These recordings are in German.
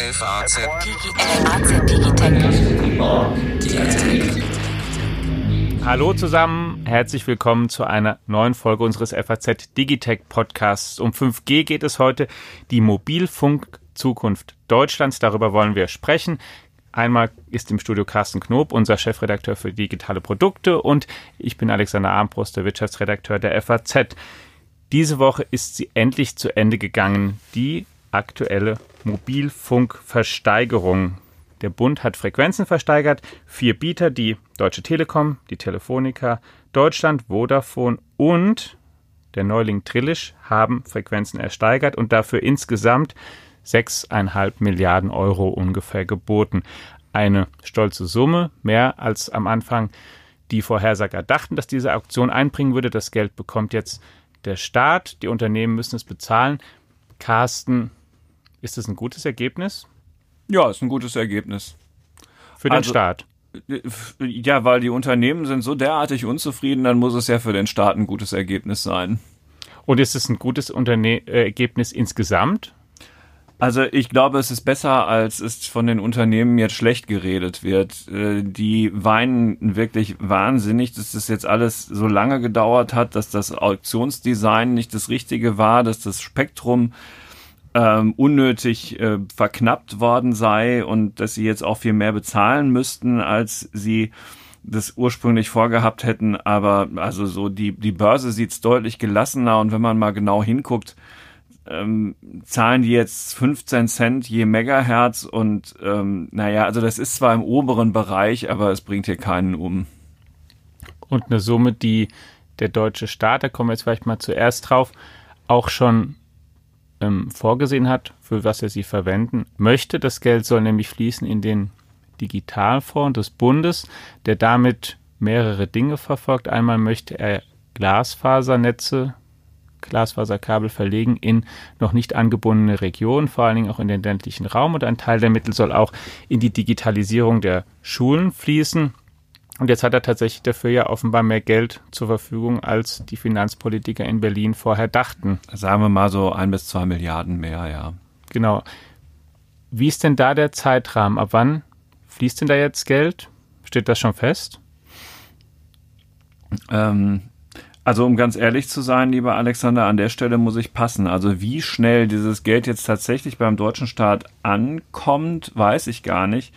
FAZ Hallo zusammen, herzlich willkommen zu einer neuen Folge unseres FAZ Digitech Podcasts. Um 5G geht es heute, die Mobilfunk-Zukunft Deutschlands. Darüber wollen wir sprechen. Einmal ist im Studio Carsten Knob, unser Chefredakteur für digitale Produkte, und ich bin Alexander Armbruster, der Wirtschaftsredakteur der FAZ. Diese Woche ist sie endlich zu Ende gegangen, die aktuelle Mobilfunkversteigerung. Der Bund hat Frequenzen versteigert. Vier Bieter, die Deutsche Telekom, die Telefonica, Deutschland, Vodafone und der Neuling Trillisch haben Frequenzen ersteigert und dafür insgesamt 6,5 Milliarden Euro ungefähr geboten. Eine stolze Summe, mehr als am Anfang die Vorhersager dachten, dass diese Auktion einbringen würde. Das Geld bekommt jetzt der Staat, die Unternehmen müssen es bezahlen. Carsten, ist das ein gutes Ergebnis? Ja, ist ein gutes Ergebnis. Für den Also- Staat. Ja, weil die Unternehmen sind so derartig unzufrieden, dann muss es ja für den Staat ein gutes Ergebnis sein. Und ist es ein gutes Unterne äh, Ergebnis insgesamt? Also ich glaube, es ist besser, als es von den Unternehmen jetzt schlecht geredet wird. Äh, Die weinen wirklich wahnsinnig, dass das jetzt alles so lange gedauert hat, dass das Auktionsdesign nicht das Richtige war, dass das Spektrum ähm, unnötig äh, verknappt worden sei und dass sie jetzt auch viel mehr bezahlen müssten, als sie das ursprünglich vorgehabt hätten. Aber also so die, die Börse sieht's deutlich gelassener und wenn man mal genau hinguckt, ähm, zahlen die jetzt 15 Cent je Megahertz und ähm, naja, also das ist zwar im oberen Bereich, aber es bringt hier keinen um. Und eine Summe, die der deutsche Staat, da kommen wir jetzt vielleicht mal zuerst drauf, auch schon ähm, vorgesehen hat, für was er sie verwenden möchte. Das Geld soll nämlich fließen in den Digitalfonds des Bundes, der damit mehrere Dinge verfolgt. Einmal möchte er Glasfasernetze, Glasfaserkabel verlegen in noch nicht angebundene Regionen, vor allen Dingen auch in den ländlichen Raum. Und ein Teil der Mittel soll auch in die Digitalisierung der Schulen fließen. Und jetzt hat er tatsächlich dafür ja offenbar mehr Geld zur Verfügung, als die Finanzpolitiker in Berlin vorher dachten. Sagen wir mal so ein bis zwei Milliarden mehr, ja. Genau. Wie ist denn da der Zeitrahmen? Ab wann fließt denn da jetzt Geld? Steht das schon fest? Ähm, also um ganz ehrlich zu sein, lieber Alexander, an der Stelle muss ich passen. Also wie schnell dieses Geld jetzt tatsächlich beim deutschen Staat ankommt, weiß ich gar nicht.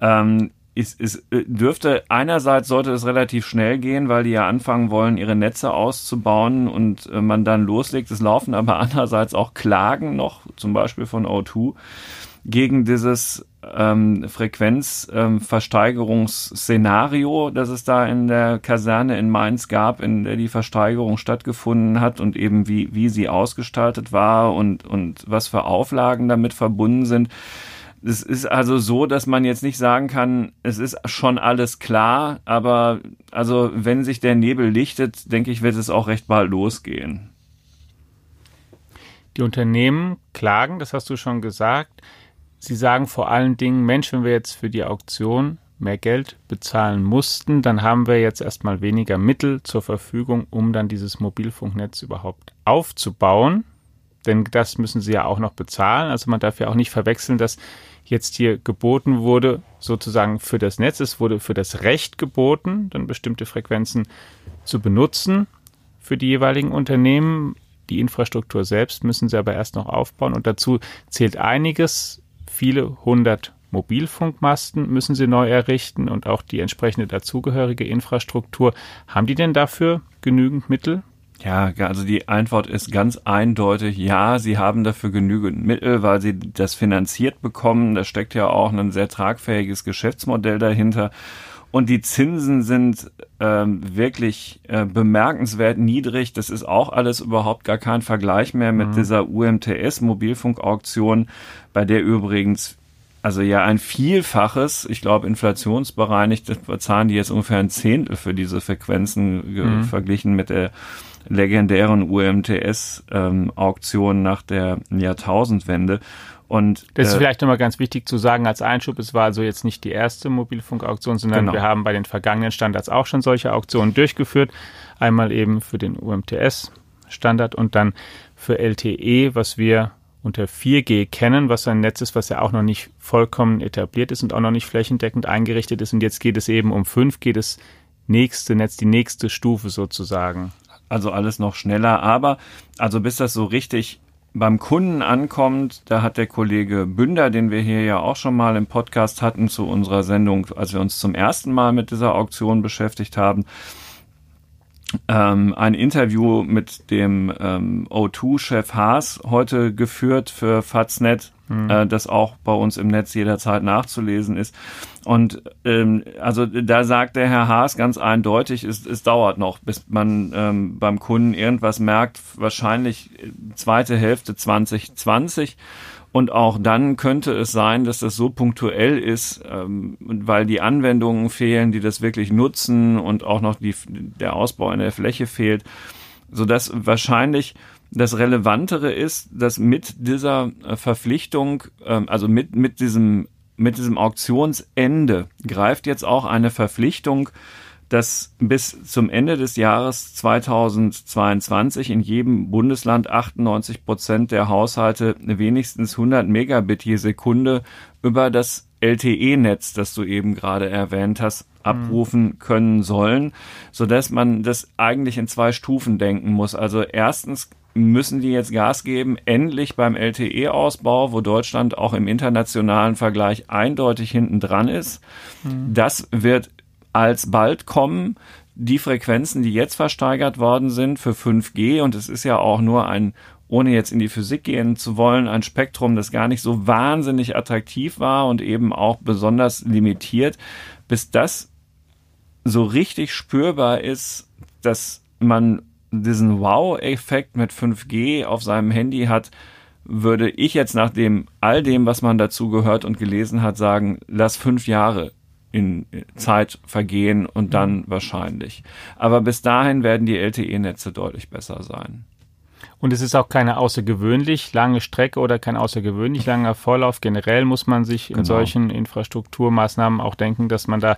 Ähm, es, es äh, dürfte einerseits sollte es relativ schnell gehen, weil die ja anfangen wollen, ihre Netze auszubauen und äh, man dann loslegt. Es laufen aber andererseits auch Klagen noch, zum Beispiel von O2, gegen dieses ähm, Frequenzversteigerungsszenario, das es da in der Kaserne in Mainz gab, in der die Versteigerung stattgefunden hat und eben wie, wie sie ausgestaltet war und, und was für Auflagen damit verbunden sind. Es ist also so, dass man jetzt nicht sagen kann, es ist schon alles klar, aber also wenn sich der Nebel lichtet, denke ich, wird es auch recht bald losgehen. Die Unternehmen klagen, das hast du schon gesagt. Sie sagen vor allen Dingen, Mensch, wenn wir jetzt für die Auktion mehr Geld bezahlen mussten, dann haben wir jetzt erstmal weniger Mittel zur Verfügung, um dann dieses Mobilfunknetz überhaupt aufzubauen. Denn das müssen sie ja auch noch bezahlen. Also man darf ja auch nicht verwechseln, dass jetzt hier geboten wurde, sozusagen für das Netz. Es wurde für das Recht geboten, dann bestimmte Frequenzen zu benutzen für die jeweiligen Unternehmen. Die Infrastruktur selbst müssen sie aber erst noch aufbauen und dazu zählt einiges. Viele hundert Mobilfunkmasten müssen sie neu errichten und auch die entsprechende dazugehörige Infrastruktur. Haben die denn dafür genügend Mittel? Ja, also die Antwort ist ganz eindeutig, ja, sie haben dafür genügend Mittel, weil sie das finanziert bekommen. Da steckt ja auch ein sehr tragfähiges Geschäftsmodell dahinter. Und die Zinsen sind ähm, wirklich äh, bemerkenswert niedrig. Das ist auch alles überhaupt gar kein Vergleich mehr mit dieser UMTS-Mobilfunkauktion, bei der übrigens also ja ein Vielfaches, ich glaube inflationsbereinigt, bezahlen die jetzt ungefähr ein Zehntel für diese Frequenzen ge- verglichen mit der legendären UMTS-Auktion nach der Jahrtausendwende. Und Das ist äh, vielleicht nochmal ganz wichtig zu sagen als Einschub. Es war also jetzt nicht die erste Mobilfunkauktion, sondern Genau. wir haben bei den vergangenen Standards auch schon solche Auktionen durchgeführt. Einmal eben für den UMTS-Standard und dann für LTE, was wir unter 4G kennen, was ein Netz ist, was ja auch noch nicht vollkommen etabliert ist und auch noch nicht flächendeckend eingerichtet ist. Und jetzt geht es eben um 5G, das nächste Netz, die nächste Stufe sozusagen. Also alles noch schneller, aber also bis das so richtig beim Kunden ankommt, da hat der Kollege Bünder, den wir hier ja auch schon mal im Podcast hatten zu unserer Sendung, als wir uns zum ersten Mal mit dieser Auktion beschäftigt haben, ähm, ein Interview mit dem ähm, O2-Chef Haas heute geführt für Faznet, mhm. äh, das auch bei uns im Netz jederzeit nachzulesen ist. Und ähm, also da sagt der Herr Haas ganz eindeutig, es, es dauert noch, bis man ähm, beim Kunden irgendwas merkt, wahrscheinlich zweite Hälfte 2020. Und auch dann könnte es sein, dass das so punktuell ist, ähm, weil die Anwendungen fehlen, die das wirklich nutzen und auch noch die, der Ausbau in der Fläche fehlt, so dass wahrscheinlich das Relevantere ist, dass mit dieser äh, Verpflichtung, ähm, also mit, mit diesem, mit diesem Auktionsende greift jetzt auch eine Verpflichtung dass bis zum Ende des Jahres 2022 in jedem Bundesland 98 Prozent der Haushalte wenigstens 100 Megabit je Sekunde über das LTE-Netz, das du eben gerade erwähnt hast, abrufen können sollen, so dass man das eigentlich in zwei Stufen denken muss. Also erstens müssen die jetzt Gas geben, endlich beim LTE-Ausbau, wo Deutschland auch im internationalen Vergleich eindeutig hinten dran ist. Mhm. Das wird alsbald kommen die Frequenzen, die jetzt versteigert worden sind für 5G, und es ist ja auch nur ein, ohne jetzt in die Physik gehen zu wollen, ein Spektrum, das gar nicht so wahnsinnig attraktiv war und eben auch besonders limitiert, bis das so richtig spürbar ist, dass man diesen Wow-Effekt mit 5G auf seinem Handy hat, würde ich jetzt nach dem all dem, was man dazu gehört und gelesen hat, sagen, lass fünf Jahre in Zeit vergehen und dann mhm. wahrscheinlich. Aber bis dahin werden die LTE-Netze deutlich besser sein. Und es ist auch keine außergewöhnlich lange Strecke oder kein außergewöhnlich langer Vorlauf. Generell muss man sich in genau. solchen Infrastrukturmaßnahmen auch denken, dass man da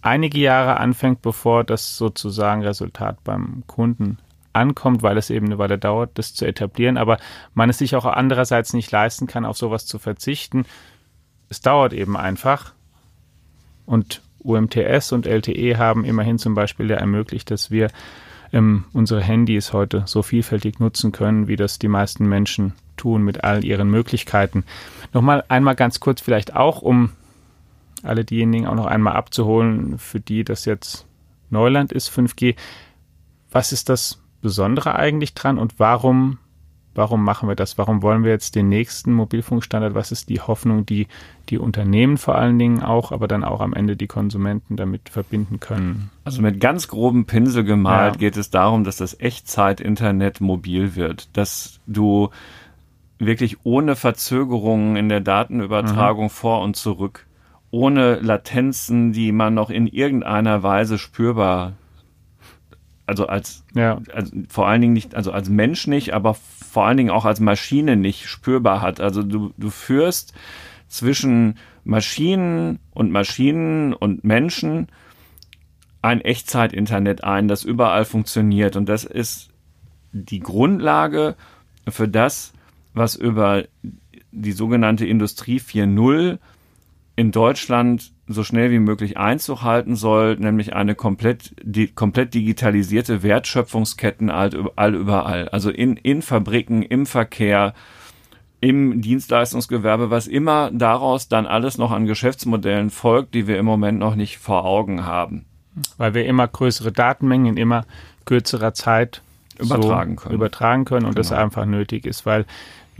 einige Jahre anfängt, bevor das sozusagen Resultat beim Kunden ankommt, weil es eben eine Weile dauert, das zu etablieren, aber man es sich auch andererseits nicht leisten kann, auf sowas zu verzichten. Es dauert eben einfach und UMTS und LTE haben immerhin zum Beispiel ja ermöglicht, dass wir ähm, unsere Handys heute so vielfältig nutzen können, wie das die meisten Menschen tun mit all ihren Möglichkeiten. Nochmal einmal ganz kurz vielleicht auch, um alle diejenigen auch noch einmal abzuholen, für die das jetzt Neuland ist, 5G. Was ist das Besondere eigentlich dran und warum Warum machen wir das? Warum wollen wir jetzt den nächsten Mobilfunkstandard? Was ist die Hoffnung, die die Unternehmen vor allen Dingen auch, aber dann auch am Ende die Konsumenten damit verbinden können? Also mit ganz grobem Pinsel gemalt ja. geht es darum, dass das Echtzeit-Internet mobil wird, dass du wirklich ohne Verzögerungen in der Datenübertragung mhm. vor und zurück, ohne Latenzen, die man noch in irgendeiner Weise spürbar also als, ja. also vor allen Dingen nicht, also als Mensch nicht, aber vor allen Dingen auch als Maschine nicht spürbar hat. Also du, du führst zwischen Maschinen und Maschinen und Menschen ein Echtzeit-Internet ein, das überall funktioniert. Und das ist die Grundlage für das, was über die sogenannte Industrie 4.0 in Deutschland so schnell wie möglich Einzug halten soll, nämlich eine komplett, die, komplett digitalisierte Wertschöpfungsketten all überall. Also in, in Fabriken, im Verkehr, im Dienstleistungsgewerbe, was immer daraus dann alles noch an Geschäftsmodellen folgt, die wir im Moment noch nicht vor Augen haben. Weil wir immer größere Datenmengen in immer kürzerer Zeit übertragen so können. Übertragen können und genau. das einfach nötig ist, weil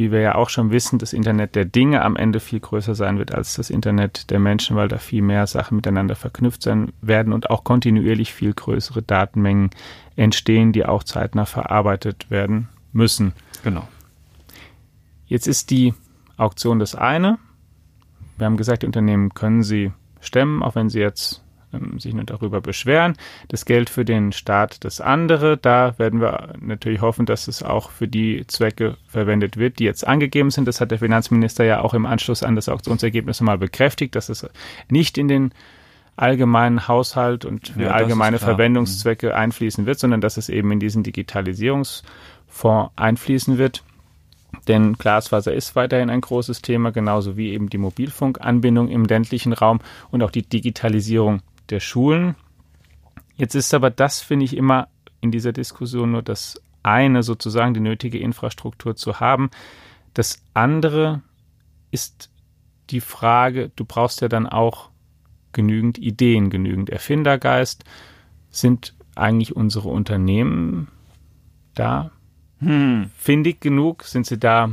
wie wir ja auch schon wissen, das Internet der Dinge am Ende viel größer sein wird als das Internet der Menschen, weil da viel mehr Sachen miteinander verknüpft sein werden und auch kontinuierlich viel größere Datenmengen entstehen, die auch zeitnah verarbeitet werden müssen. Genau. Jetzt ist die Auktion das eine. Wir haben gesagt, die Unternehmen können sie stemmen, auch wenn sie jetzt sich nur darüber beschweren. Das Geld für den Staat das andere. Da werden wir natürlich hoffen, dass es auch für die Zwecke verwendet wird, die jetzt angegeben sind. Das hat der Finanzminister ja auch im Anschluss an das Auktionsergebnis mal bekräftigt, dass es nicht in den allgemeinen Haushalt und für ja, allgemeine Verwendungszwecke mhm. einfließen wird, sondern dass es eben in diesen Digitalisierungsfonds einfließen wird. Denn Glasfaser ist weiterhin ein großes Thema, genauso wie eben die Mobilfunkanbindung im ländlichen Raum und auch die Digitalisierung der Schulen. Jetzt ist aber das, finde ich, immer in dieser Diskussion nur das eine, sozusagen die nötige Infrastruktur zu haben. Das andere ist die Frage, du brauchst ja dann auch genügend Ideen, genügend Erfindergeist. Sind eigentlich unsere Unternehmen da hm. findig genug? Sind sie da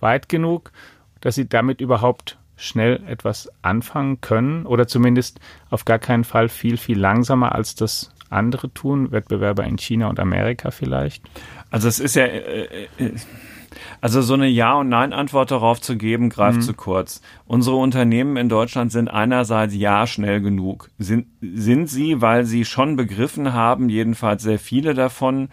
weit genug, dass sie damit überhaupt schnell etwas anfangen können oder zumindest auf gar keinen Fall viel, viel langsamer als das andere tun, Wettbewerber in China und Amerika vielleicht? Also es ist ja, äh, äh, also so eine Ja- und Nein-Antwort darauf zu geben, greift mhm. zu kurz. Unsere Unternehmen in Deutschland sind einerseits ja schnell genug. Sind, sind sie, weil sie schon begriffen haben, jedenfalls sehr viele davon,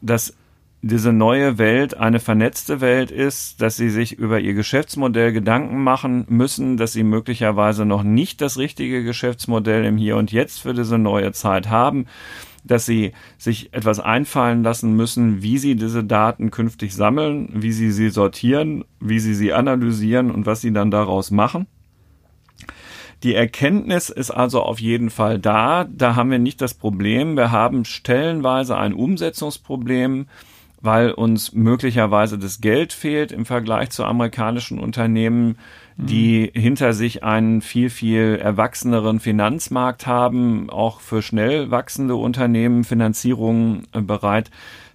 dass diese neue Welt eine vernetzte Welt ist, dass sie sich über ihr Geschäftsmodell Gedanken machen müssen, dass sie möglicherweise noch nicht das richtige Geschäftsmodell im Hier und Jetzt für diese neue Zeit haben, dass sie sich etwas einfallen lassen müssen, wie sie diese Daten künftig sammeln, wie sie sie sortieren, wie sie sie analysieren und was sie dann daraus machen. Die Erkenntnis ist also auf jeden Fall da. Da haben wir nicht das Problem. Wir haben stellenweise ein Umsetzungsproblem weil uns möglicherweise das Geld fehlt im Vergleich zu amerikanischen Unternehmen, die mhm. hinter sich einen viel, viel erwachseneren Finanzmarkt haben, auch für schnell wachsende Unternehmen Finanzierungen äh, bereit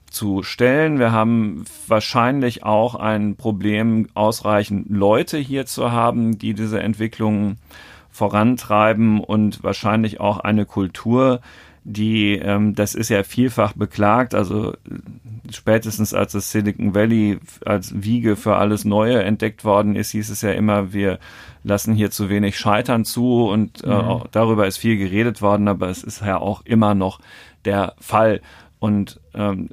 zu stellen. Wir haben wahrscheinlich auch ein Problem, ausreichend Leute hier zu haben, die diese Entwicklung vorantreiben und wahrscheinlich auch eine Kultur, die, ähm, das ist ja vielfach beklagt, also spätestens als das Silicon Valley als Wiege für alles Neue entdeckt worden ist, hieß es ja immer, wir lassen hier zu wenig Scheitern zu und äh, mhm. auch darüber ist viel geredet worden, aber es ist ja auch immer noch der Fall. Und ähm,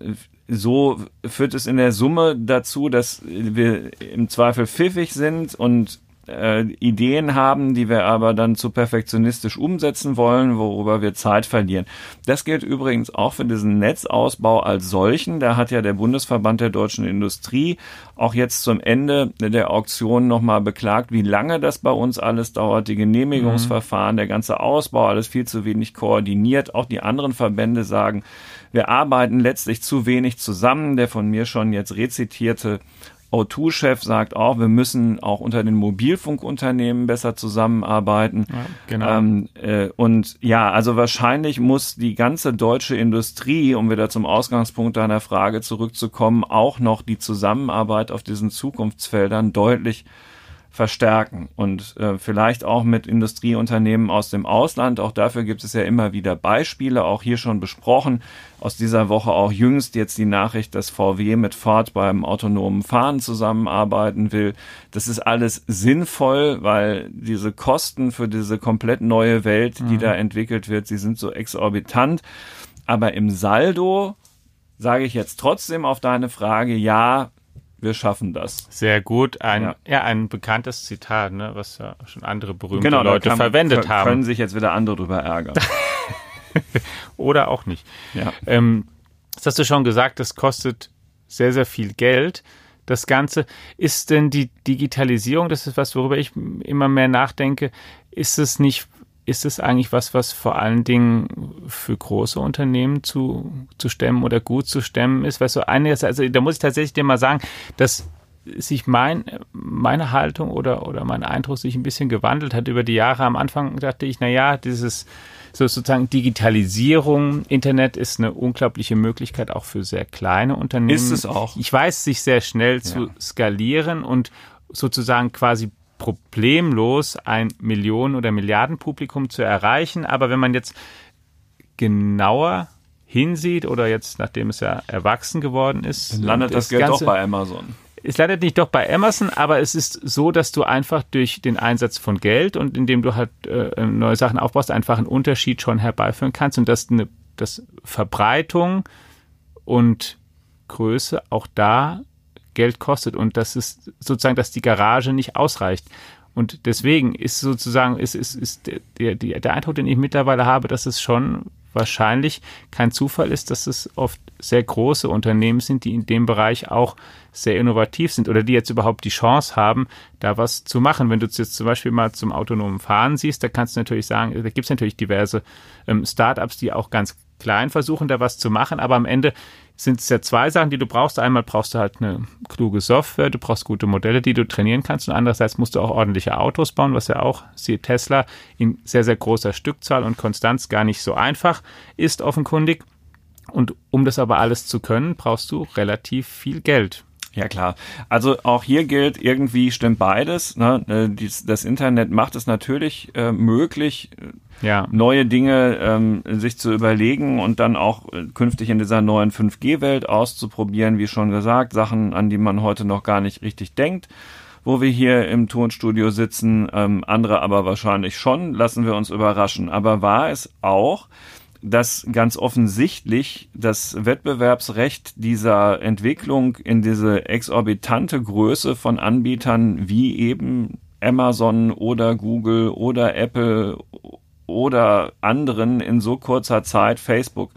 so führt es in der Summe dazu, dass wir im Zweifel pfiffig sind und äh, Ideen haben, die wir aber dann zu perfektionistisch umsetzen wollen, worüber wir Zeit verlieren. Das gilt übrigens auch für diesen Netzausbau als solchen. Da hat ja der Bundesverband der deutschen Industrie auch jetzt zum Ende der Auktion nochmal beklagt, wie lange das bei uns alles dauert, die Genehmigungsverfahren, mhm. der ganze Ausbau, alles viel zu wenig koordiniert. Auch die anderen Verbände sagen, wir arbeiten letztlich zu wenig zusammen. Der von mir schon jetzt rezitierte O2-Chef sagt auch, wir müssen auch unter den Mobilfunkunternehmen besser zusammenarbeiten. Ja, genau. Ähm, äh, und ja, also wahrscheinlich muss die ganze deutsche Industrie, um wieder zum Ausgangspunkt deiner Frage zurückzukommen, auch noch die Zusammenarbeit auf diesen Zukunftsfeldern deutlich verstärken und äh, vielleicht auch mit Industrieunternehmen aus dem Ausland. Auch dafür gibt es ja immer wieder Beispiele, auch hier schon besprochen. Aus dieser Woche auch jüngst jetzt die Nachricht, dass VW mit Ford beim autonomen Fahren zusammenarbeiten will. Das ist alles sinnvoll, weil diese Kosten für diese komplett neue Welt, die mhm. da entwickelt wird, sie sind so exorbitant. Aber im Saldo sage ich jetzt trotzdem auf deine Frage, ja, wir schaffen das. Sehr gut. Ein, ja. ja ein bekanntes Zitat, ne, was ja schon andere berühmte genau, Leute kann, verwendet können, haben. Können sich jetzt wieder andere drüber ärgern. Oder auch nicht. Ja. Ähm, das hast du schon gesagt, das kostet sehr, sehr viel Geld. Das Ganze, ist denn die Digitalisierung, das ist was, worüber ich immer mehr nachdenke, ist es nicht ist es eigentlich was, was vor allen Dingen für große Unternehmen zu, zu stemmen oder gut zu stemmen ist? Weißt du, einiges, also da muss ich tatsächlich dir mal sagen, dass sich mein, meine Haltung oder, oder mein Eindruck sich ein bisschen gewandelt hat über die Jahre. Am Anfang dachte ich, na ja, dieses so sozusagen Digitalisierung, Internet ist eine unglaubliche Möglichkeit auch für sehr kleine Unternehmen. Ist es auch. Ich weiß, sich sehr schnell ja. zu skalieren und sozusagen quasi problemlos ein Millionen- oder Milliardenpublikum zu erreichen. Aber wenn man jetzt genauer hinsieht oder jetzt, nachdem es ja erwachsen geworden ist, landet das, das Geld Ganze, doch bei Amazon. Es landet nicht doch bei Amazon, aber es ist so, dass du einfach durch den Einsatz von Geld und indem du halt äh, neue Sachen aufbaust, einfach einen Unterschied schon herbeiführen kannst und dass eine dass Verbreitung und Größe auch da Geld kostet und das ist sozusagen, dass die Garage nicht ausreicht. Und deswegen ist sozusagen, ist, ist, ist der, der, der Eindruck, den ich mittlerweile habe, dass es schon wahrscheinlich kein Zufall ist, dass es oft sehr große Unternehmen sind, die in dem Bereich auch sehr innovativ sind oder die jetzt überhaupt die Chance haben, da was zu machen. Wenn du jetzt zum Beispiel mal zum autonomen Fahren siehst, da kannst du natürlich sagen, da gibt es natürlich diverse ähm, Startups, die auch ganz klein versuchen, da was zu machen, aber am Ende sind es ja zwei Sachen, die du brauchst. Einmal brauchst du halt eine kluge Software, du brauchst gute Modelle, die du trainieren kannst und andererseits musst du auch ordentliche Autos bauen, was ja auch, siehe Tesla, in sehr, sehr großer Stückzahl und Konstanz gar nicht so einfach ist, offenkundig. Und um das aber alles zu können, brauchst du relativ viel Geld. Ja klar. Also auch hier gilt, irgendwie stimmt beides. Ne? Äh, das Internet macht es natürlich äh, möglich, ja. neue Dinge ähm, sich zu überlegen und dann auch äh, künftig in dieser neuen 5G-Welt auszuprobieren, wie schon gesagt, Sachen, an die man heute noch gar nicht richtig denkt wo wir hier im Tonstudio sitzen, ähm, andere aber wahrscheinlich schon, lassen wir uns überraschen. Aber war es auch, dass ganz offensichtlich das Wettbewerbsrecht dieser Entwicklung in diese exorbitante Größe von Anbietern wie eben Amazon oder Google oder Apple oder anderen in so kurzer Zeit, Facebook,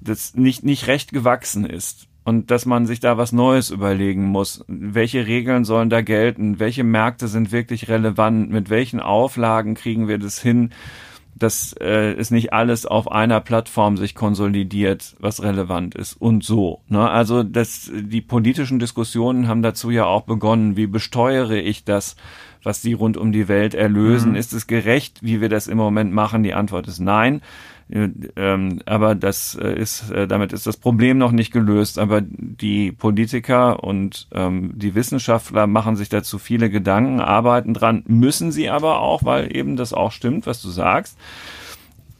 das nicht, nicht recht gewachsen ist. Und dass man sich da was Neues überlegen muss. Welche Regeln sollen da gelten? Welche Märkte sind wirklich relevant? Mit welchen Auflagen kriegen wir das hin? Dass äh, es nicht alles auf einer Plattform sich konsolidiert, was relevant ist und so. Ne? Also das, die politischen Diskussionen haben dazu ja auch begonnen. Wie besteuere ich das, was die rund um die Welt erlösen? Mhm. Ist es gerecht, wie wir das im Moment machen? Die Antwort ist nein. Ähm, aber das äh, ist, äh, damit ist das Problem noch nicht gelöst. Aber die Politiker und ähm, die Wissenschaftler machen sich dazu viele Gedanken, arbeiten dran, müssen sie aber auch, weil eben das auch stimmt, was du sagst.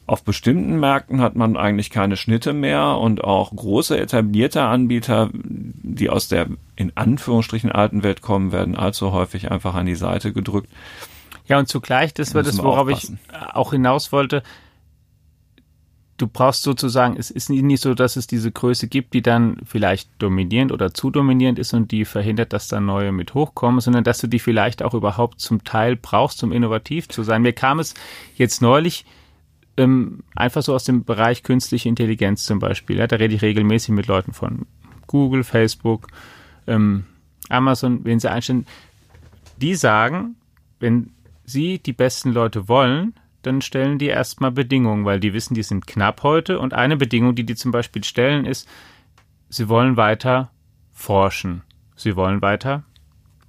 Auf bestimmten Märkten hat man eigentlich keine Schnitte mehr und auch große etablierte Anbieter, die aus der in Anführungsstrichen alten Welt kommen, werden allzu häufig einfach an die Seite gedrückt. Ja, und zugleich, das war das, worauf ich auch hinaus wollte, du brauchst sozusagen, es ist nicht so, dass es diese Größe gibt, die dann vielleicht dominierend oder zu dominierend ist und die verhindert, dass da neue mit hochkommen, sondern dass du die vielleicht auch überhaupt zum Teil brauchst, um innovativ zu sein. Mir kam es jetzt neulich ähm, einfach so aus dem Bereich künstliche Intelligenz zum Beispiel. Ja, da rede ich regelmäßig mit Leuten von Google, Facebook, ähm, Amazon, wen sie einstellen. Die sagen, wenn sie die besten Leute wollen, dann stellen die erstmal Bedingungen, weil die wissen, die sind knapp heute. Und eine Bedingung, die die zum Beispiel stellen, ist, sie wollen weiter forschen. Sie wollen weiter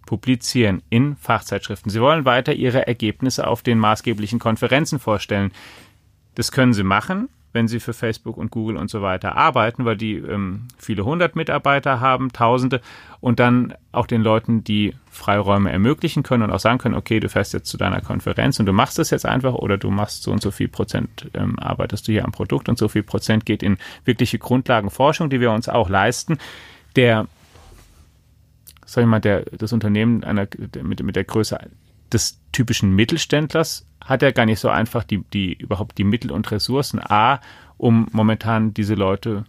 publizieren in Fachzeitschriften. Sie wollen weiter ihre Ergebnisse auf den maßgeblichen Konferenzen vorstellen. Das können sie machen, wenn sie für Facebook und Google und so weiter arbeiten, weil die ähm, viele hundert Mitarbeiter haben, Tausende und dann auch den Leuten die Freiräume ermöglichen können und auch sagen können, okay, du fährst jetzt zu deiner Konferenz und du machst das jetzt einfach oder du machst so und so viel Prozent, ähm, arbeitest du hier am Produkt und so viel Prozent geht in wirkliche Grundlagenforschung, die wir uns auch leisten. Der, sag ich mal, der, das Unternehmen einer, mit, mit der Größe des typischen Mittelständlers hat er gar nicht so einfach die, die überhaupt die Mittel und Ressourcen A, um momentan diese Leute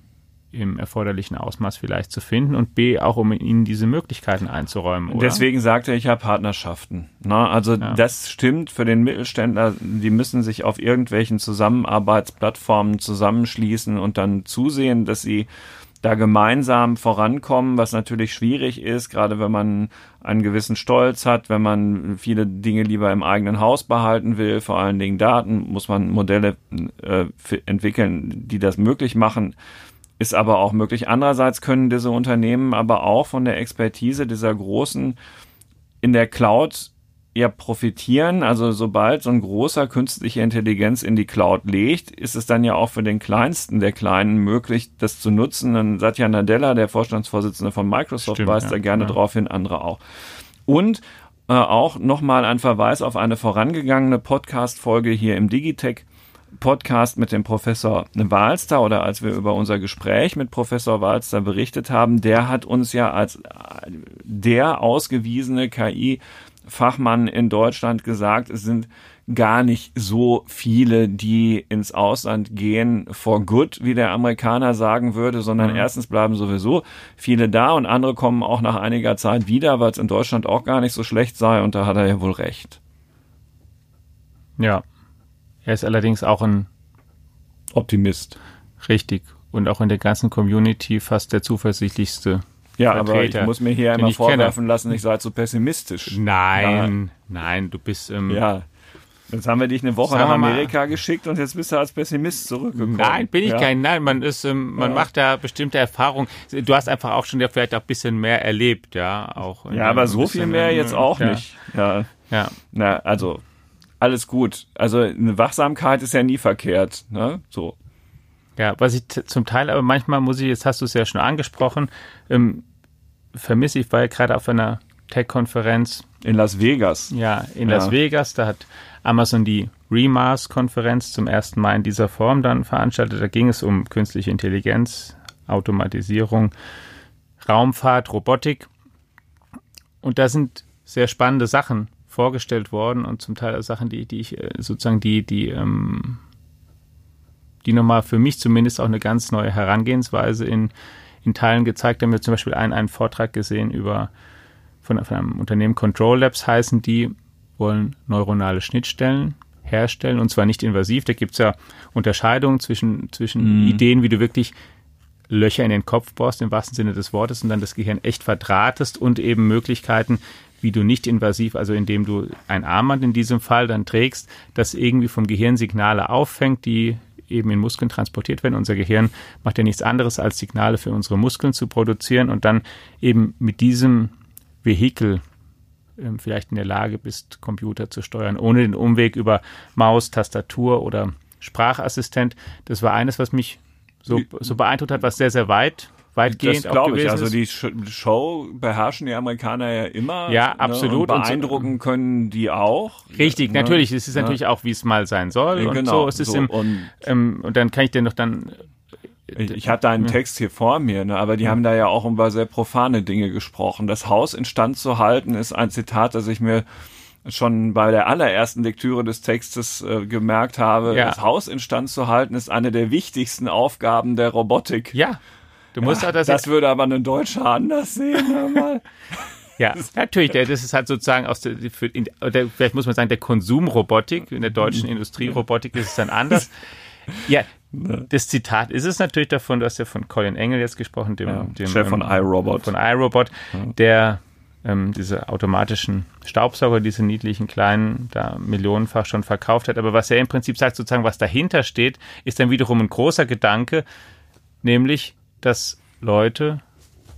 im erforderlichen Ausmaß vielleicht zu finden und B, auch um ihnen diese Möglichkeiten einzuräumen. Oder? Deswegen sagte ich ja Partnerschaften. Ne? Also ja. das stimmt für den Mittelständler, die müssen sich auf irgendwelchen Zusammenarbeitsplattformen zusammenschließen und dann zusehen, dass sie da gemeinsam vorankommen, was natürlich schwierig ist, gerade wenn man einen gewissen Stolz hat, wenn man viele Dinge lieber im eigenen Haus behalten will, vor allen Dingen Daten, muss man Modelle äh, entwickeln, die das möglich machen ist aber auch möglich. Andererseits können diese Unternehmen aber auch von der Expertise dieser großen in der Cloud ja profitieren. Also sobald so ein großer künstliche Intelligenz in die Cloud legt, ist es dann ja auch für den kleinsten der Kleinen möglich, das zu nutzen. Und Satya Nadella, der Vorstandsvorsitzende von Microsoft, Stimmt, weist ja, da gerne ja. drauf hin, andere auch. Und äh, auch nochmal ein Verweis auf eine vorangegangene Podcast-Folge hier im Digitech. Podcast mit dem Professor Walster oder als wir über unser Gespräch mit Professor Walster berichtet haben, der hat uns ja als der ausgewiesene KI Fachmann in Deutschland gesagt, es sind gar nicht so viele, die ins Ausland gehen for good, wie der Amerikaner sagen würde, sondern mhm. erstens bleiben sowieso viele da und andere kommen auch nach einiger Zeit wieder, weil es in Deutschland auch gar nicht so schlecht sei und da hat er ja wohl recht. Ja. Er ist allerdings auch ein Optimist. Richtig. Und auch in der ganzen Community fast der zuversichtlichste. Ja, Vertreter, aber ich muss mir hier immer ich kenne. vorwerfen lassen, ich sei zu pessimistisch. Nein, nein, du bist. Ähm, Ja. Jetzt haben wir dich eine Woche nach wir mal- Amerika geschickt und jetzt bist du als Pessimist zurückgekommen. Nein, bin ich ja. kein. Nein, man ist, ähm, man Ja. macht da bestimmte Erfahrungen. Du hast einfach auch schon ja vielleicht auch ein bisschen mehr erlebt, ja, auch. Ja, aber so viel mehr jetzt auch ja, nicht. Ja. Ja, Na, also, alles gut. Also, eine Wachsamkeit ist ja nie verkehrt, ne? So. Ja. Was ich zum Teil, aber manchmal muss ich, jetzt hast du es ja schon angesprochen, ähm, vermisse ich, war ja gerade auf einer Tech-Konferenz In Las Vegas. Ja, in Ja. Las Vegas, da hat Amazon die Remars-Konferenz zum ersten Mal in dieser Form dann veranstaltet. Da ging es um künstliche Intelligenz, Automatisierung, Raumfahrt, Robotik. Und da sind sehr spannende Sachen vorgestellt worden und zum Teil auch Sachen, die, die ich äh, sozusagen die, die, ähm, die nochmal für mich zumindest auch eine ganz neue Herangehensweise in, in Teilen gezeigt haben. Wir haben zum Beispiel einen, einen Vortrag gesehen über von, von einem Unternehmen Control Labs heißen die, wollen neuronale Schnittstellen herstellen und zwar nicht invasiv. Da gibt es ja Unterscheidungen zwischen, zwischen Ideen, wie du wirklich Löcher in den Kopf bohrst, im wahrsten Sinne des Wortes, und dann das Gehirn echt verdrahtest und eben Möglichkeiten, wie du nicht invasiv, also indem du ein Armband in diesem Fall dann trägst, das irgendwie vom Gehirn Signale auffängt, die eben in Muskeln transportiert werden. Unser Gehirn macht ja nichts anderes, als Signale für unsere Muskeln zu produzieren und dann eben mit diesem Vehikel ähm, vielleicht in der Lage bist, Computer zu steuern, ohne den Umweg über Maus, Tastatur oder Sprachassistent. Das war eines, was mich so, so beeindruckt hat, was sehr, sehr weit, weitgehend Das glaube ich. Also die Sh- Show beherrschen die Amerikaner ja immer. Ja, Ne? absolut. Und Und so- beeindrucken können die auch. Richtig, Ne? natürlich. Es ist Ja. natürlich auch, wie es mal sein soll. Ja, und genau, so. Es ist so. im, Und- ähm, und dann kann ich dir noch dann. Ich, ich habe da einen Text hier vor mir, ne? aber die haben da ja auch über sehr profane Dinge gesprochen. Das Haus instand zu halten ist ein Zitat, das ich mir schon bei der allerersten Lektüre des Textes äh, gemerkt habe. Ja. Das Haus instand zu halten ist eine der wichtigsten Aufgaben der Robotik. Ja, du musst auch das. das würde aber ein Deutscher anders sehen. ja, natürlich. Der, das ist halt sozusagen aus der, für, in, oder vielleicht muss man sagen, der Konsumrobotik. In der deutschen Industrierobotik ist es dann anders. Ja, das Zitat ist es natürlich davon, du hast ja von Colin Engel jetzt gesprochen, dem, Ja, dem Chef von ähm, iRobot. Von iRobot, der ähm, diese automatischen Staubsauger, diese niedlichen kleinen, da millionenfach schon verkauft hat. Aber was er im Prinzip sagt, sozusagen, was dahinter steht, ist dann wiederum ein großer Gedanke, nämlich, dass Leute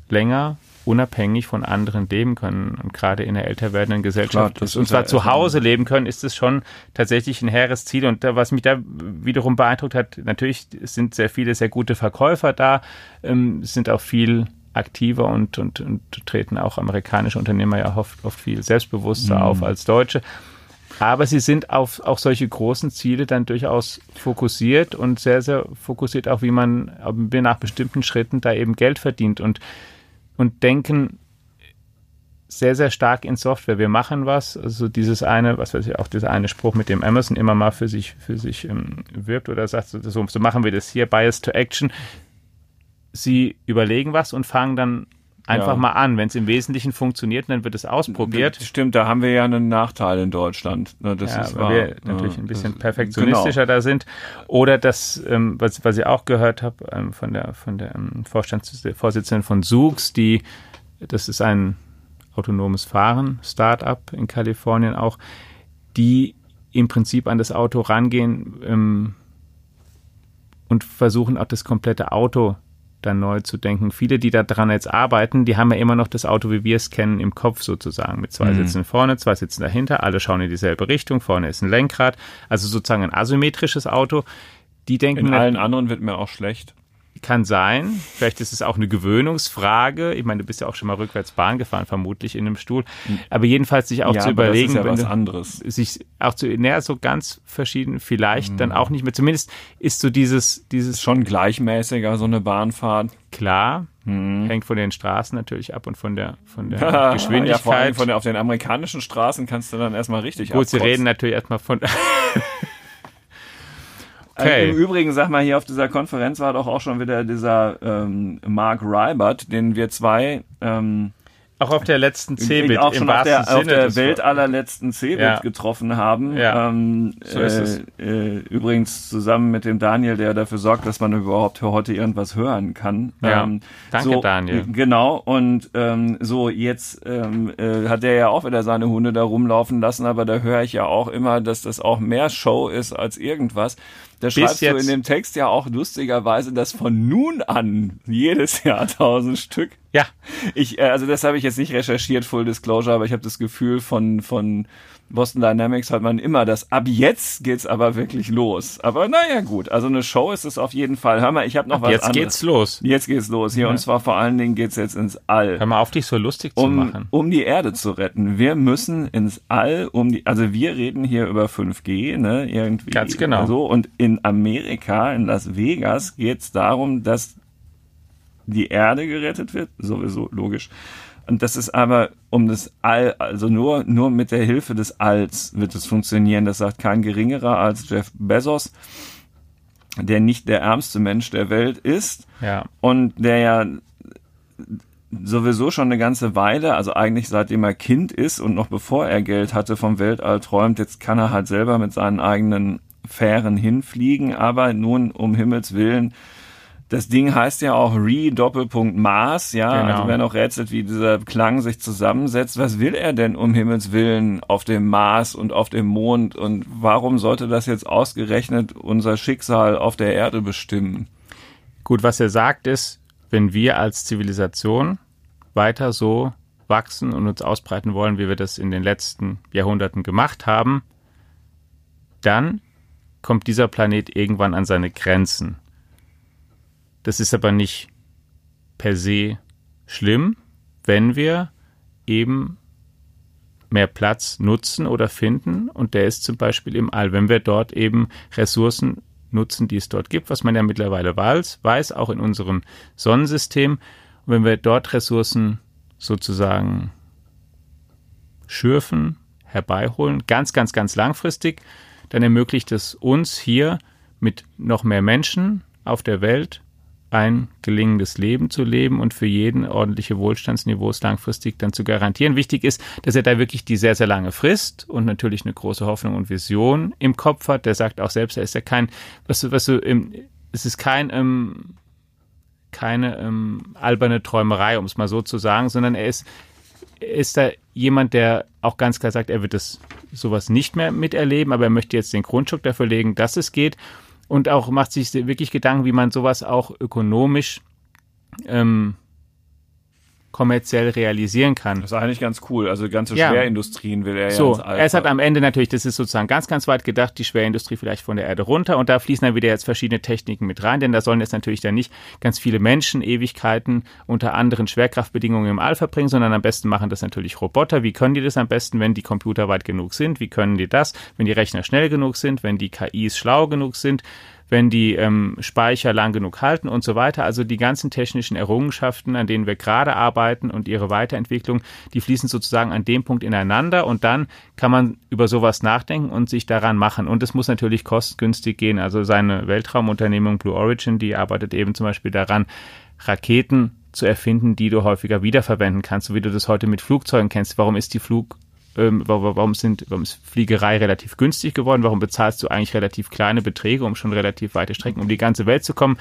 länger unabhängig von anderen leben können. Und gerade in der älter werdenden Gesellschaft Klar, das und ist zwar zu Hause leben können, ist es schon tatsächlich ein hehres Ziel. Und da, was mich da wiederum beeindruckt hat, natürlich sind sehr viele sehr gute Verkäufer da, ähm, sind auch viel aktiver und, und, und treten auch amerikanische Unternehmer ja oft, oft viel selbstbewusster auf als Deutsche. Aber sie sind auf auch solche großen Ziele dann durchaus fokussiert und sehr, sehr fokussiert auch, wie man nach bestimmten Schritten da eben Geld verdient und, und denken sehr, sehr stark in Software. Wir machen was, also dieses eine, was weiß ich, auch dieser eine Spruch, mit dem Amazon immer mal für sich, für sich ähm, wirbt oder sagt, so so machen wir das hier, Bias to Action. Sie überlegen was und fangen dann einfach Ja. mal an. Wenn es im Wesentlichen funktioniert, dann wird es ausprobiert. Stimmt, da haben wir ja einen Nachteil in Deutschland. Ne, Das ja, ist weil wahr. wir natürlich ein bisschen das- perfektionistischer da sind. Oder das, ähm, was, was ich auch gehört habe ähm, von der, von der ähm, Vorstandsvorsitzenden von Zoox, die, das ist ein autonomes Fahren, Startup in Kalifornien auch, die im Prinzip an das Auto rangehen ähm, und versuchen auch das komplette Auto dann neu zu denken. Viele, die daran jetzt arbeiten, die haben ja immer noch das Auto, wie wir es kennen, im Kopf sozusagen. Mit zwei Sitzen vorne, zwei Sitzen dahinter, alle schauen in dieselbe Richtung, vorne ist ein Lenkrad, also sozusagen ein asymmetrisches Auto. Die denken, In allen anderen wird mir auch schlecht. Kann sein. Vielleicht ist es auch eine Gewöhnungsfrage. Ich meine, du bist ja auch schon mal rückwärts Bahn gefahren, vermutlich in einem Stuhl. Aber jedenfalls sich auch ja, zu überlegen, ja wenn was anderes. sich auch zu, naja, so ganz verschieden, vielleicht Mhm. dann auch nicht mehr. Zumindest ist so dieses, dieses Schon gleichmäßiger, so eine Bahnfahrt. klar, hängt von den Straßen natürlich ab und von der, von der Mhm. Ja, vor allem Geschwindigkeit. von der, auf den amerikanischen Straßen kannst du dann erstmal richtig Gut, sie abkotzen. reden natürlich erstmal von. Okay. Im Übrigen, sag mal, hier auf dieser Konferenz war doch auch schon wieder dieser ähm, Mark Rybert, den wir zwei ähm, auch auf der letzten Cebit auch schon auf der, auf der Welt allerletzten Cebit ja. getroffen haben. Ja. Ähm, so ist es. Äh, übrigens zusammen mit dem Daniel, der dafür sorgt, dass man überhaupt heute irgendwas hören kann. Ja. Ähm, Danke, so, Daniel. Genau. Und ähm, so jetzt ähm, äh, hat der ja auch wieder seine Hunde da rumlaufen lassen, aber da höre ich ja auch immer, dass das auch mehr Show ist als irgendwas. Da schreibst du in dem Text ja auch lustigerweise, dass von nun an jedes Jahr tausend Stück. Ja. Ich, äh, also das habe ich jetzt nicht recherchiert, Full Disclosure, aber ich habe das Gefühl von, von Boston Dynamics hat man immer das, ab jetzt geht's aber wirklich los. Aber naja, gut. Also eine Show ist es auf jeden Fall. Hör mal, ich habe noch ab was jetzt anderes. Jetzt geht's los. Jetzt geht's los hier. Ja. Und zwar vor allen Dingen geht's jetzt ins All. Hör mal auf, dich so lustig um, zu machen. Um die Erde zu retten. Wir müssen ins All, um die, also wir reden hier über 5G, ne, irgendwie. Ganz genau. So. Und in Amerika, in Las Vegas, geht's darum, dass die Erde gerettet wird. Sowieso logisch und das ist aber um das All, also nur, nur mit der Hilfe des Alls wird es funktionieren. Das sagt kein geringerer als Jeff Bezos, der nicht der ärmste Mensch der Welt ist. Ja. Und der ja sowieso schon eine ganze Weile, also eigentlich seitdem er Kind ist und noch bevor er Geld hatte vom Weltall träumt, jetzt kann er halt selber mit seinen eigenen Fähren hinfliegen, aber nun um Himmels Willen das Ding heißt ja auch Re-Doppelpunkt Mars, ja. Genau. Also wer noch rätselt, wie dieser Klang sich zusammensetzt, was will er denn um Himmels Willen auf dem Mars und auf dem Mond und warum sollte das jetzt ausgerechnet unser Schicksal auf der Erde bestimmen? Gut, was er sagt ist, wenn wir als Zivilisation weiter so wachsen und uns ausbreiten wollen, wie wir das in den letzten Jahrhunderten gemacht haben, dann kommt dieser Planet irgendwann an seine Grenzen. Das ist aber nicht per se schlimm, wenn wir eben mehr Platz nutzen oder finden. Und der ist zum Beispiel im All. Wenn wir dort eben Ressourcen nutzen, die es dort gibt, was man ja mittlerweile weiß, weiß auch in unserem Sonnensystem. Und wenn wir dort Ressourcen sozusagen schürfen, herbeiholen, ganz, ganz, ganz langfristig, dann ermöglicht es uns hier mit noch mehr Menschen auf der Welt ein gelingendes Leben zu leben und für jeden ordentliche Wohlstandsniveaus langfristig dann zu garantieren. Wichtig ist, dass er da wirklich die sehr, sehr lange Frist und natürlich eine große Hoffnung und Vision im Kopf hat. Der sagt auch selbst, er ist ja kein, was, was so, es ist kein, ähm, keine ähm, alberne Träumerei, um es mal so zu sagen, sondern er ist, ist da jemand, der auch ganz klar sagt, er wird das sowas nicht mehr miterleben, aber er möchte jetzt den Grundstück dafür legen, dass es geht und auch macht sich wirklich Gedanken, wie man sowas auch ökonomisch ähm, kommerziell realisieren kann. Das ist eigentlich ganz cool. Also ganze ja. Schwerindustrien will er so, ja. So, er ist halt am Ende natürlich, das ist sozusagen ganz, ganz weit gedacht, die Schwerindustrie vielleicht von der Erde runter und da fließen dann wieder jetzt verschiedene Techniken mit rein, denn da sollen jetzt natürlich dann nicht ganz viele Menschen Ewigkeiten unter anderen Schwerkraftbedingungen im All verbringen, sondern am besten machen das natürlich Roboter. Wie können die das am besten, wenn die Computer weit genug sind? Wie können die das, wenn die Rechner schnell genug sind, wenn die KIs schlau genug sind? Wenn die ähm, Speicher lang genug halten und so weiter. Also die ganzen technischen Errungenschaften, an denen wir gerade arbeiten und ihre Weiterentwicklung, die fließen sozusagen an dem Punkt ineinander und dann kann man über sowas nachdenken und sich daran machen. Und es muss natürlich kostengünstig gehen. Also seine Weltraumunternehmung Blue Origin, die arbeitet eben zum Beispiel daran, Raketen zu erfinden, die du häufiger wiederverwenden kannst, so wie du das heute mit Flugzeugen kennst. Warum ist die Flug ähm, warum, sind, warum ist Fliegerei relativ günstig geworden? Warum bezahlst du eigentlich relativ kleine Beträge, um schon relativ weite Strecken um die ganze Welt zu kommen?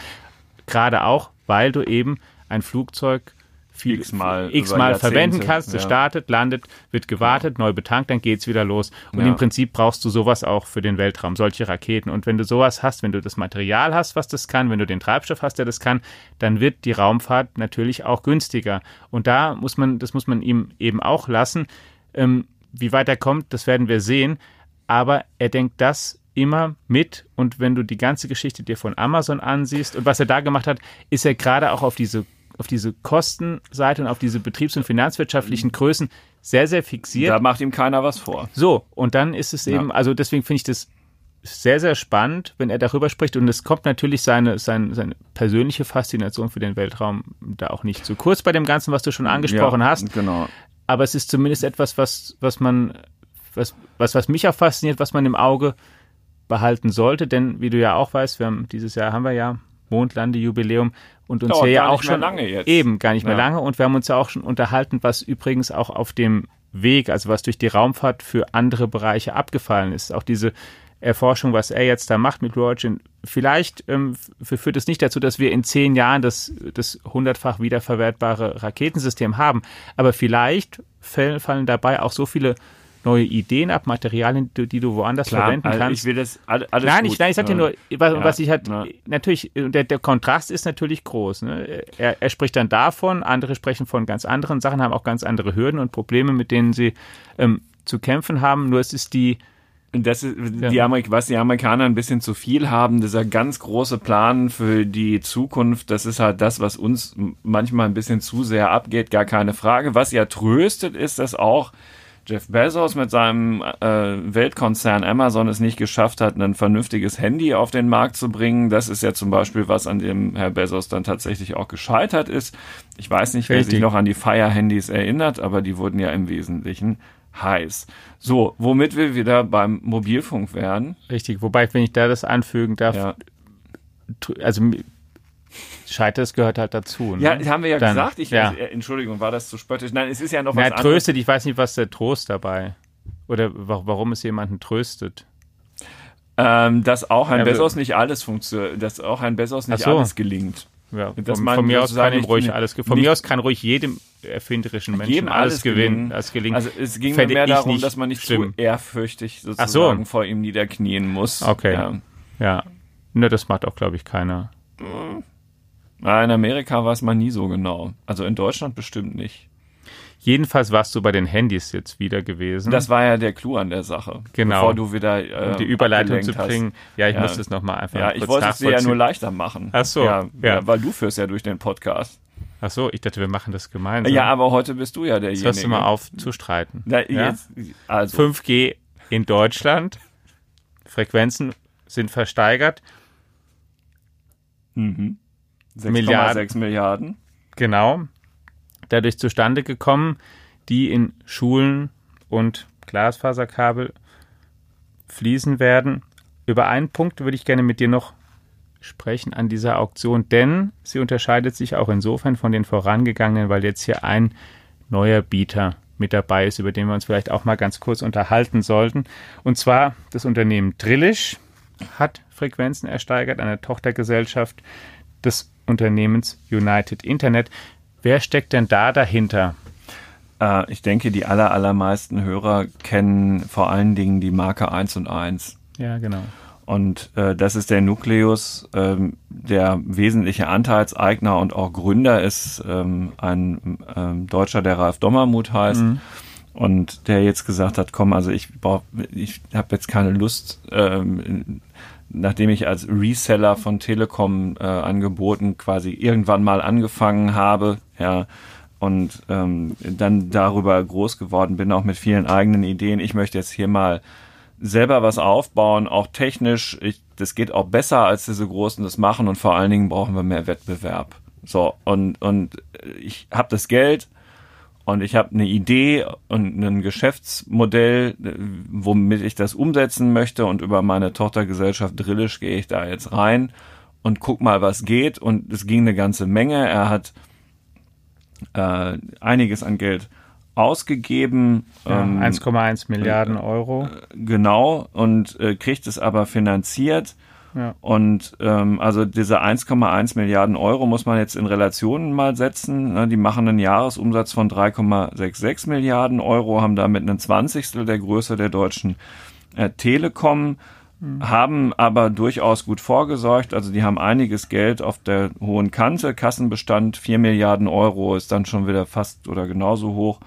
Gerade auch, weil du eben ein Flugzeug viel, x-mal, x-mal verwenden kannst. Es ja. startet, landet, wird gewartet, neu betankt, dann geht's wieder los. Und ja. im Prinzip brauchst du sowas auch für den Weltraum, solche Raketen. Und wenn du sowas hast, wenn du das Material hast, was das kann, wenn du den Treibstoff hast, der das kann, dann wird die Raumfahrt natürlich auch günstiger. Und da muss man, das muss man ihm eben auch lassen. Ähm, wie weit er kommt, das werden wir sehen. Aber er denkt das immer mit. Und wenn du die ganze Geschichte dir von Amazon ansiehst und was er da gemacht hat, ist er gerade auch auf diese, auf diese Kostenseite und auf diese betriebs- und finanzwirtschaftlichen Größen sehr, sehr fixiert. Da macht ihm keiner was vor. So, und dann ist es eben, ja. also deswegen finde ich das sehr, sehr spannend, wenn er darüber spricht. Und es kommt natürlich seine, seine, seine persönliche Faszination für den Weltraum da auch nicht zu kurz bei dem Ganzen, was du schon angesprochen ja, hast. Genau aber es ist zumindest etwas, was, was man, was, was, was mich auch fasziniert, was man im Auge behalten sollte, denn wie du ja auch weißt, wir haben dieses Jahr haben wir ja Mondlandejubiläum und uns Dauert ja auch schon eben gar nicht mehr lange. Und wir haben uns ja auch schon unterhalten, was übrigens auch auf dem Weg, also was durch die Raumfahrt für andere Bereiche abgefallen ist. Auch diese Erforschung, was er jetzt da macht mit Origin, vielleicht ähm, führt es nicht dazu, dass wir in zehn Jahren das, das hundertfach wiederverwertbare Raketensystem haben. Aber vielleicht fallen dabei auch so viele neue Ideen ab, Materialien, die, die du woanders Klar, verwenden also kannst. Ich will das alles Nein, ich, nein, ich sag dir nur, was, ja, was ich halt, ja. natürlich, der, der Kontrast ist natürlich groß. Ne? Er, er spricht dann davon, andere sprechen von ganz anderen Sachen, haben auch ganz andere Hürden und Probleme, mit denen sie ähm, zu kämpfen haben. Nur es ist die, das ist, die Amerik was die Amerikaner ein bisschen zu viel haben, dieser ganz große Plan für die Zukunft, das ist halt das, was uns manchmal ein bisschen zu sehr abgeht, gar keine Frage. Was ja tröstet, ist, dass auch Jeff Bezos mit seinem äh, Weltkonzern Amazon es nicht geschafft hat, ein vernünftiges Handy auf den Markt zu bringen. Das ist ja zum Beispiel was, an dem Herr Bezos dann tatsächlich auch gescheitert ist. Ich weiß nicht, wer sich noch an die Fire-Handys erinnert, aber die wurden ja im Wesentlichen heiß. So, womit wir wieder beim Mobilfunk wären. Richtig, wobei, wenn ich da das anfügen darf, ja. also Scheiters gehört halt dazu. Ne? Ja, haben wir ja Dann, gesagt. Ich, ja. Äh, Entschuldigung, war das zu spöttisch? Nein, es ist ja noch was Na, tröstet, ich weiß nicht, was der Trost dabei. Oder warum es jemanden tröstet. Ähm, dass auch ein ja, Bezos nicht alles funktioniert, dass auch ein Bezos nicht so. alles gelingt. Ja, von, von mir aus kann ihm ruhig alles Von mir aus kann ruhig jedem erfinderischen Menschen jedem alles, alles gewinnen. Alles gelingen. Also es ging mir mehr darum, dass man nicht stimmen. zu ehrfürchtig sozusagen so. vor ihm niederknien muss. Okay. Ja. ja. Ne, das macht auch, glaube ich, keiner. In Amerika weiß man nie so genau. Also in Deutschland bestimmt nicht. Jedenfalls warst du bei den Handys jetzt wieder gewesen. Das war ja der Clou an der Sache. Genau. Bevor du wieder äh, um die Überleitung zu bringen. Hast. Ja, ich ja. muss das nochmal einfach. Ja, ich wollte es dir ja nur leichter machen. Ach so. Ja, ja, weil du führst ja durch den Podcast. Ach so, ich dachte, wir machen das gemeinsam. Ja, aber heute bist du ja derjenige. Jetzt hörst du mal auf zu streiten. Na, ja? jetzt, also. 5G in Deutschland. Frequenzen sind versteigert. Mhm. 6,6 Milliarden. Milliarden. Genau. Dadurch zustande gekommen, die in Schulen und Glasfaserkabel fließen werden. Über einen Punkt würde ich gerne mit dir noch sprechen an dieser Auktion, denn sie unterscheidet sich auch insofern von den vorangegangenen, weil jetzt hier ein neuer Bieter mit dabei ist, über den wir uns vielleicht auch mal ganz kurz unterhalten sollten. Und zwar das Unternehmen Drillisch hat Frequenzen ersteigert, eine Tochtergesellschaft des Unternehmens United Internet. Wer steckt denn da dahinter? Äh, ich denke, die aller, allermeisten Hörer kennen vor allen Dingen die Marke 1 und 1. Ja, genau. Und äh, das ist der Nukleus. Ähm, der wesentliche Anteilseigner und auch Gründer ist ähm, ein ähm, Deutscher, der Ralf Dommermuth heißt. Mhm. Und der jetzt gesagt hat, komm, also ich brauch, ich habe jetzt keine Lust, ähm, nachdem ich als Reseller von Telekom äh, Angeboten quasi irgendwann mal angefangen habe, ja, und ähm, dann darüber groß geworden bin, auch mit vielen eigenen Ideen. Ich möchte jetzt hier mal selber was aufbauen, auch technisch. Ich, das geht auch besser, als diese Großen das machen und vor allen Dingen brauchen wir mehr Wettbewerb. So, und, und ich habe das Geld, und ich habe eine Idee und ein Geschäftsmodell, womit ich das umsetzen möchte und über meine Tochtergesellschaft Drillisch gehe ich da jetzt rein und guck mal, was geht und es ging eine ganze Menge. Er hat äh, einiges an Geld ausgegeben. Ja, ähm, 1,1 Milliarden Euro. Äh, genau, und äh, kriegt es aber finanziert und ähm, also diese 1,1 Milliarden Euro muss man jetzt in Relationen mal setzen. Ne? Die machen einen Jahresumsatz von 3,66 Milliarden Euro, haben damit einen Zwanzigstel der Größe der deutschen äh, Telekom, mhm. haben aber durchaus gut vorgesorgt. Also die haben einiges Geld auf der hohen Kante. Kassenbestand 4 Milliarden Euro ist dann schon wieder fast oder genauso hoch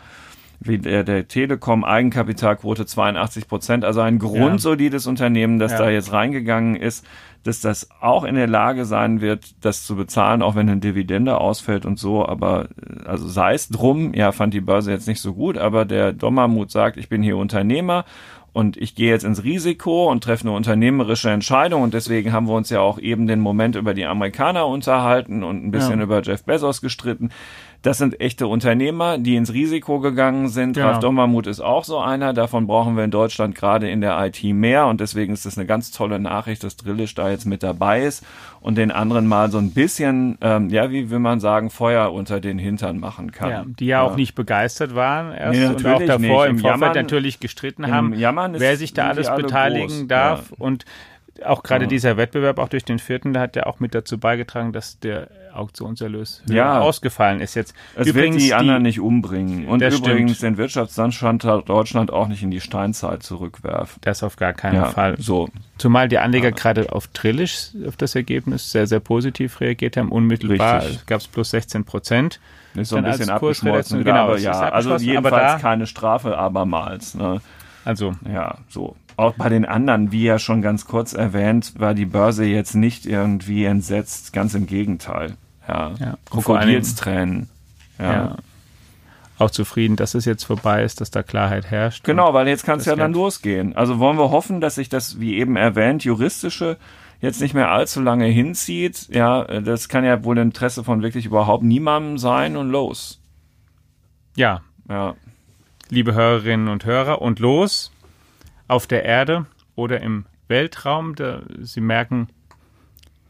wie der, der Telekom, Eigenkapitalquote 82 Prozent, also ein grundsolides ja. Unternehmen, das ja. da jetzt reingegangen ist, dass das auch in der Lage sein wird, das zu bezahlen, auch wenn eine Dividende ausfällt und so, aber also sei es drum, ja, fand die Börse jetzt nicht so gut, aber der Dommermut sagt, ich bin hier Unternehmer und ich gehe jetzt ins Risiko und treffe eine unternehmerische Entscheidung und deswegen haben wir uns ja auch eben den Moment über die Amerikaner unterhalten und ein bisschen ja. über Jeff Bezos gestritten das sind echte Unternehmer, die ins Risiko gegangen sind. Genau. Ralf Dommermuth ist auch so einer. Davon brauchen wir in Deutschland gerade in der IT mehr. Und deswegen ist es eine ganz tolle Nachricht, dass Drillisch da jetzt mit dabei ist und den anderen mal so ein bisschen, ähm, ja, wie will man sagen, Feuer unter den Hintern machen kann. Ja, die ja, auch nicht begeistert waren erst Nee, und auch davor nicht. im, Im Vorfeld Jammern- natürlich gestritten haben, wer sich da alles alle beteiligen groß, darf. ja. Und auch gerade Ja. dieser Wettbewerb, auch durch den vierten, der hat ja auch mit dazu beigetragen, dass der Auktionserlös Ja. ausgefallen ist. Jetzt Es übrigens wird die anderen nicht umbringen. Und übrigens stimmt. den Wirtschaftsstand Deutschland auch nicht in die Steinzeit zurückwerfen. Das auf gar keinen Ja, Fall. so. Zumal die Anleger gerade auf Trillisch, auf das Ergebnis, sehr, sehr positiv reagiert haben. Unmittelbar gab es plus 16 Prozent. Ist so ein bisschen abgeschmolzen. genau, aber es ja, ist also jedenfalls aber keine Strafe abermals. Ne? Also Ja, so. Auch bei den anderen, wie ja schon ganz kurz erwähnt, war die Börse jetzt nicht irgendwie entsetzt, ganz im Gegenteil. Ja, Ja, Krokodilstränen. Ja. ja. auch zufrieden, dass es jetzt vorbei ist, dass da Klarheit herrscht. Genau, weil jetzt kann es ja dann losgehen. Also wollen wir hoffen, dass sich das, wie eben erwähnt, juristische jetzt nicht mehr allzu lange hinzieht. Ja, das kann ja wohl im Interesse von wirklich überhaupt niemandem sein und los. Ja, Ja, liebe Hörerinnen und Hörer, und los auf der Erde oder im Weltraum. Sie merken,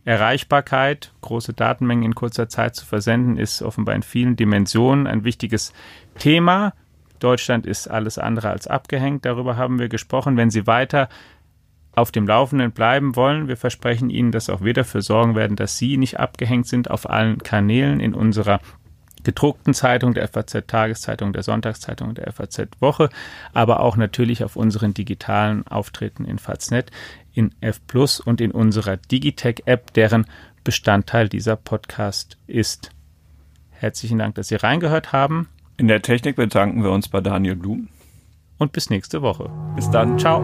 Erreichbarkeit, große Datenmengen in kurzer Zeit zu versenden, ist offenbar in vielen Dimensionen ein wichtiges Thema. Deutschland ist alles andere als abgehängt, darüber haben wir gesprochen. Wenn Sie weiter auf dem Laufenden bleiben wollen, wir versprechen Ihnen, dass auch wir dafür sorgen werden, dass Sie nicht abgehängt sind auf allen Kanälen in unserer gedruckten Zeitung, der FAZ Tageszeitung, der Sonntagszeitung, der FAZ Woche, aber auch natürlich auf unseren digitalen Auftritten in Faznet, in F Plus und in unserer Digitech App, deren Bestandteil dieser Podcast ist. Herzlichen Dank, dass Sie reingehört haben in der Technik bedanken wir uns bei Daniel Blum. und bis nächste Woche. Bis dann. Ciao.